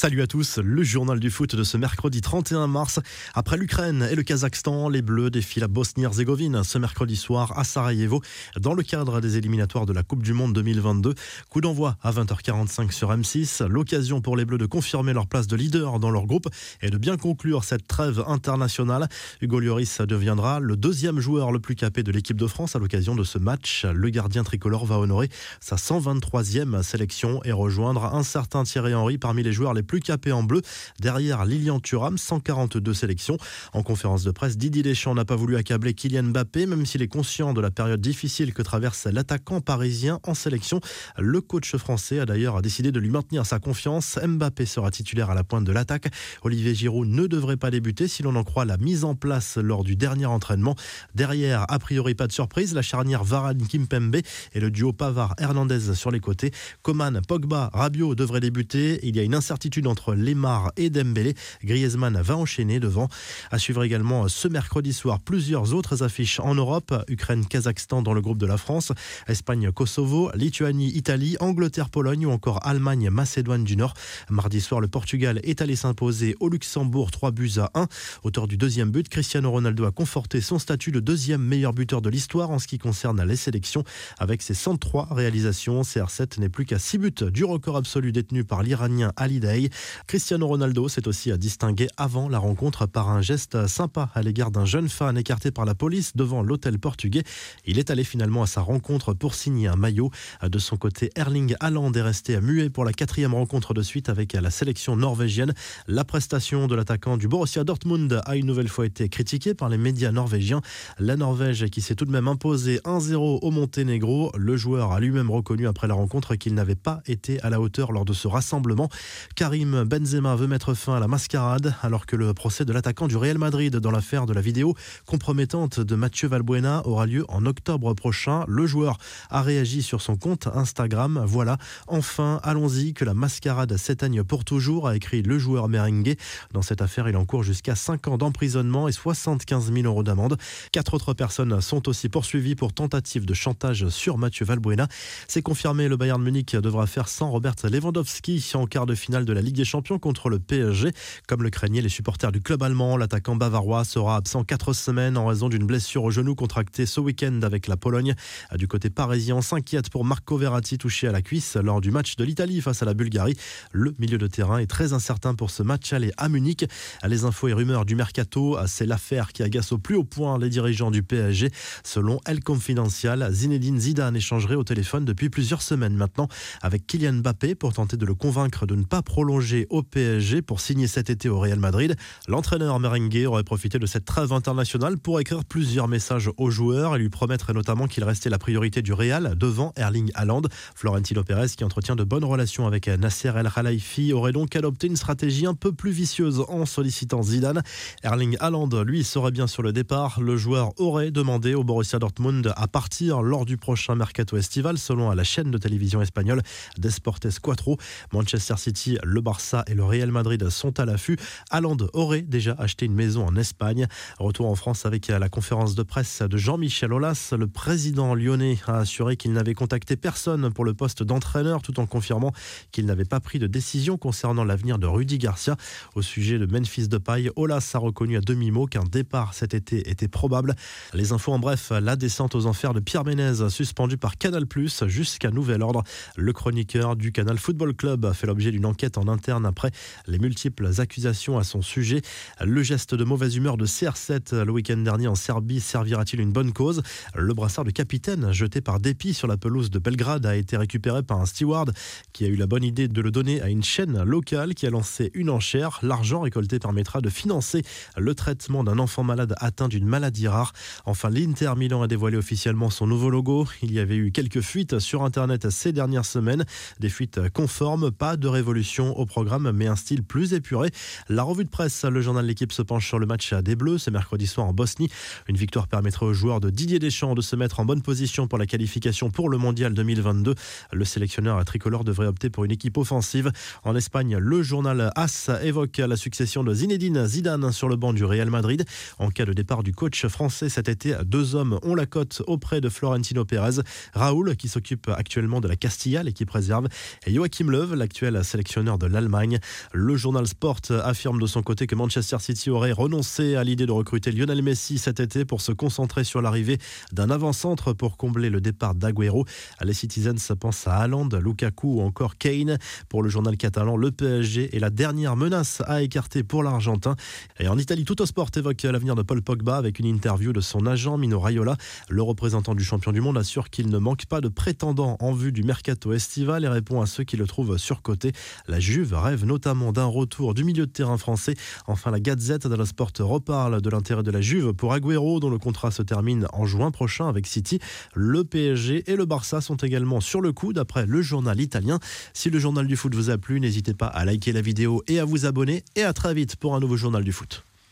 Salut à tous, le journal du foot de ce mercredi 31 mars. Après l'Ukraine et le Kazakhstan, les Bleus défient la Bosnie-Herzégovine ce mercredi soir à Sarajevo dans le cadre des éliminatoires de la Coupe du Monde 2022. Coup d'envoi à 20h45 sur M6. L'occasion pour les Bleus de confirmer leur place de leader dans leur groupe et de bien conclure cette trêve internationale. Hugo Lloris deviendra le deuxième joueur le plus capé de l'équipe de France à l'occasion de ce match. Le gardien tricolore va honorer sa 123e sélection et rejoindre un certain Thierry Henry parmi les joueurs les plus capé en bleu. Derrière Lilian Thuram, 142 sélections. En conférence de presse, Didier Deschamps n'a pas voulu accabler Kylian Mbappé, même s'il est conscient de la période difficile que traverse l'attaquant parisien en sélection. Le coach français a d'ailleurs décidé de lui maintenir sa confiance. Mbappé sera titulaire à la pointe de l'attaque. Olivier Giroud ne devrait pas débuter si l'on en croit la mise en place lors du dernier entraînement. Derrière, a priori pas de surprise, la charnière Varane-Kimpembe et le duo Pavard-Hernandez sur les côtés. Coman, Pogba, Rabiot devraient débuter. Il y a une incertitude entre Lemar et Dembélé. Griezmann va enchaîner devant. À suivre également ce mercredi soir plusieurs autres affiches en Europe. Ukraine-Kazakhstan dans le groupe de la France. Espagne-Kosovo, Lituanie-Italie, Angleterre-Pologne ou encore Allemagne-Macédoine du Nord. Mardi soir, le Portugal est allé s'imposer au Luxembourg 3 buts à 1. Auteur du deuxième but, Cristiano Ronaldo a conforté son statut de deuxième meilleur buteur de l'histoire en ce qui concerne les sélections. Avec ses 103 réalisations, CR7 n'est plus qu'à 6 buts du record absolu détenu par l'Iranien Ali Day. Cristiano Ronaldo s'est aussi distingué avant la rencontre par un geste sympa à l'égard d'un jeune fan écarté par la police devant l'hôtel portugais. Il est allé finalement à sa rencontre pour signer un maillot. De son côté, Erling Haaland est resté muet pour la quatrième rencontre de suite avec la sélection norvégienne. La prestation de l'attaquant du Borussia Dortmund a une nouvelle fois été critiquée par les médias norvégiens. La Norvège qui s'est tout de même imposée 1-0 au Monténégro. Le joueur a lui-même reconnu après la rencontre qu'il n'avait pas été à la hauteur lors de ce rassemblement. Karim Benzema veut mettre fin à la mascarade alors que le procès de l'attaquant du Real Madrid dans l'affaire de la vidéo compromettante de Mathieu Valbuena aura lieu en octobre prochain. Le joueur a réagi sur son compte Instagram. Voilà, enfin, allons-y, que la mascarade s'éteigne pour toujours, a écrit le joueur merengue. Dans cette affaire, il encourt jusqu'à 5 ans d'emprisonnement et 75 000 euros d'amende. Quatre autres personnes sont aussi poursuivies pour tentative de chantage sur Mathieu Valbuena. C'est confirmé, le Bayern Munich devra faire sans Robert Lewandowski en quart de finale de la Ligue des Champions contre le PSG. Comme le craignaient les supporters du club allemand, l'attaquant bavarois sera absent quatre semaines en raison d'une blessure au genou contractée ce week-end avec la Pologne. Du côté parisien, on s'inquiète pour Marco Verratti touché à la cuisse lors du match de l'Italie face à la Bulgarie. Le milieu de terrain est très incertain pour ce match aller à Munich. Les infos et rumeurs du mercato, c'est l'affaire qui agace au plus haut point les dirigeants du PSG. Selon El Confidencial, Zinedine Zidane échangerait au téléphone depuis plusieurs semaines maintenant avec Kylian Mbappé pour tenter de le convaincre de ne pas prolonger au PSG pour signer cet été au Real Madrid. L'entraîneur merengue aurait profité de cette trêve internationale pour écrire plusieurs messages aux joueurs et lui promettre notamment qu'il restait la priorité du Real devant Erling Haaland. Florentino Pérez, qui entretient de bonnes relations avec Nasser El Khelaifi, aurait donc adopté une stratégie un peu plus vicieuse en sollicitant Zidane. Erling Haaland, lui, serait bien sur le départ. Le joueur aurait demandé au Borussia Dortmund à partir lors du prochain mercato estival, selon la chaîne de télévision espagnole Desportes Quattro. Manchester City, le Barça et le Real Madrid sont à l'affût. Haaland aurait déjà acheté une maison en Espagne. Retour en France avec la conférence de presse de Jean-Michel Aulas. Le président lyonnais a assuré qu'il n'avait contacté personne pour le poste d'entraîneur tout en confirmant qu'il n'avait pas pris de décision concernant l'avenir de Rudy Garcia. Au sujet de Memphis Depay, Aulas a reconnu à demi-mot qu'un départ cet été était probable. Les infos en bref, la descente aux enfers de Pierre Ménez suspendue par Canal+, jusqu'à nouvel ordre. Le chroniqueur du Canal Football Club a fait l'objet d'une enquête en interne après les multiples accusations à son sujet. Le geste de mauvaise humeur de CR7 le week-end dernier en Serbie servira-t-il une bonne cause? Le brassard de capitaine jeté par dépit sur la pelouse de Belgrade a été récupéré par un steward qui a eu la bonne idée de le donner à une chaîne locale qui a lancé une enchère. L'argent récolté permettra de financer le traitement d'un enfant malade atteint d'une maladie rare. Enfin, l'Inter Milan a dévoilé officiellement son nouveau logo. Il y avait eu quelques fuites sur Internet ces dernières semaines. Des fuites conformes, pas de révolution au programme, mais un style plus épuré. La revue de presse, le journal L'équipe se penche sur le match des Bleus ce mercredi soir en Bosnie. Une victoire permettrait aux joueurs de Didier Deschamps de se mettre en bonne position pour la qualification pour le mondial 2022. Le sélectionneur tricolore devrait opter pour une équipe offensive. En Espagne, le journal AS évoque la succession de Zinedine Zidane sur le banc du Real Madrid. En cas de départ du coach français cet été, deux hommes ont la cote auprès de Florentino Pérez. Raoul, qui s'occupe actuellement de la Castilla, l'équipe réserve, et Joachim Löw, l'actuel sélectionneur de l'Allemagne. Le journal Sport affirme de son côté que Manchester City aurait renoncé à l'idée de recruter Lionel Messi cet été pour se concentrer sur l'arrivée d'un avant-centre pour combler le départ d'Aguero. Les Citizens pensent à Haaland, Lukaku ou encore Kane. Pour le journal catalan, le PSG est la dernière menace à écarter pour l'Argentin. Et en Italie, tout au sport évoque l'avenir de Paul Pogba avec une interview de son agent Mino Raiola. Le représentant du champion du monde assure qu'il ne manque pas de prétendants en vue du mercato estival et répond à ceux qui le trouvent surcoté. La Rêve notamment d'un retour du milieu de terrain français. Enfin, la Gazette de Sport reparle de l'intérêt de la Juve pour Agüero, dont le contrat se termine en juin prochain avec City. Le PSG et le Barça sont également sur le coup, d'après le journal italien. Si le journal du foot vous a plu, n'hésitez pas à liker la vidéo et à vous abonner. Et à très vite pour un nouveau journal du foot.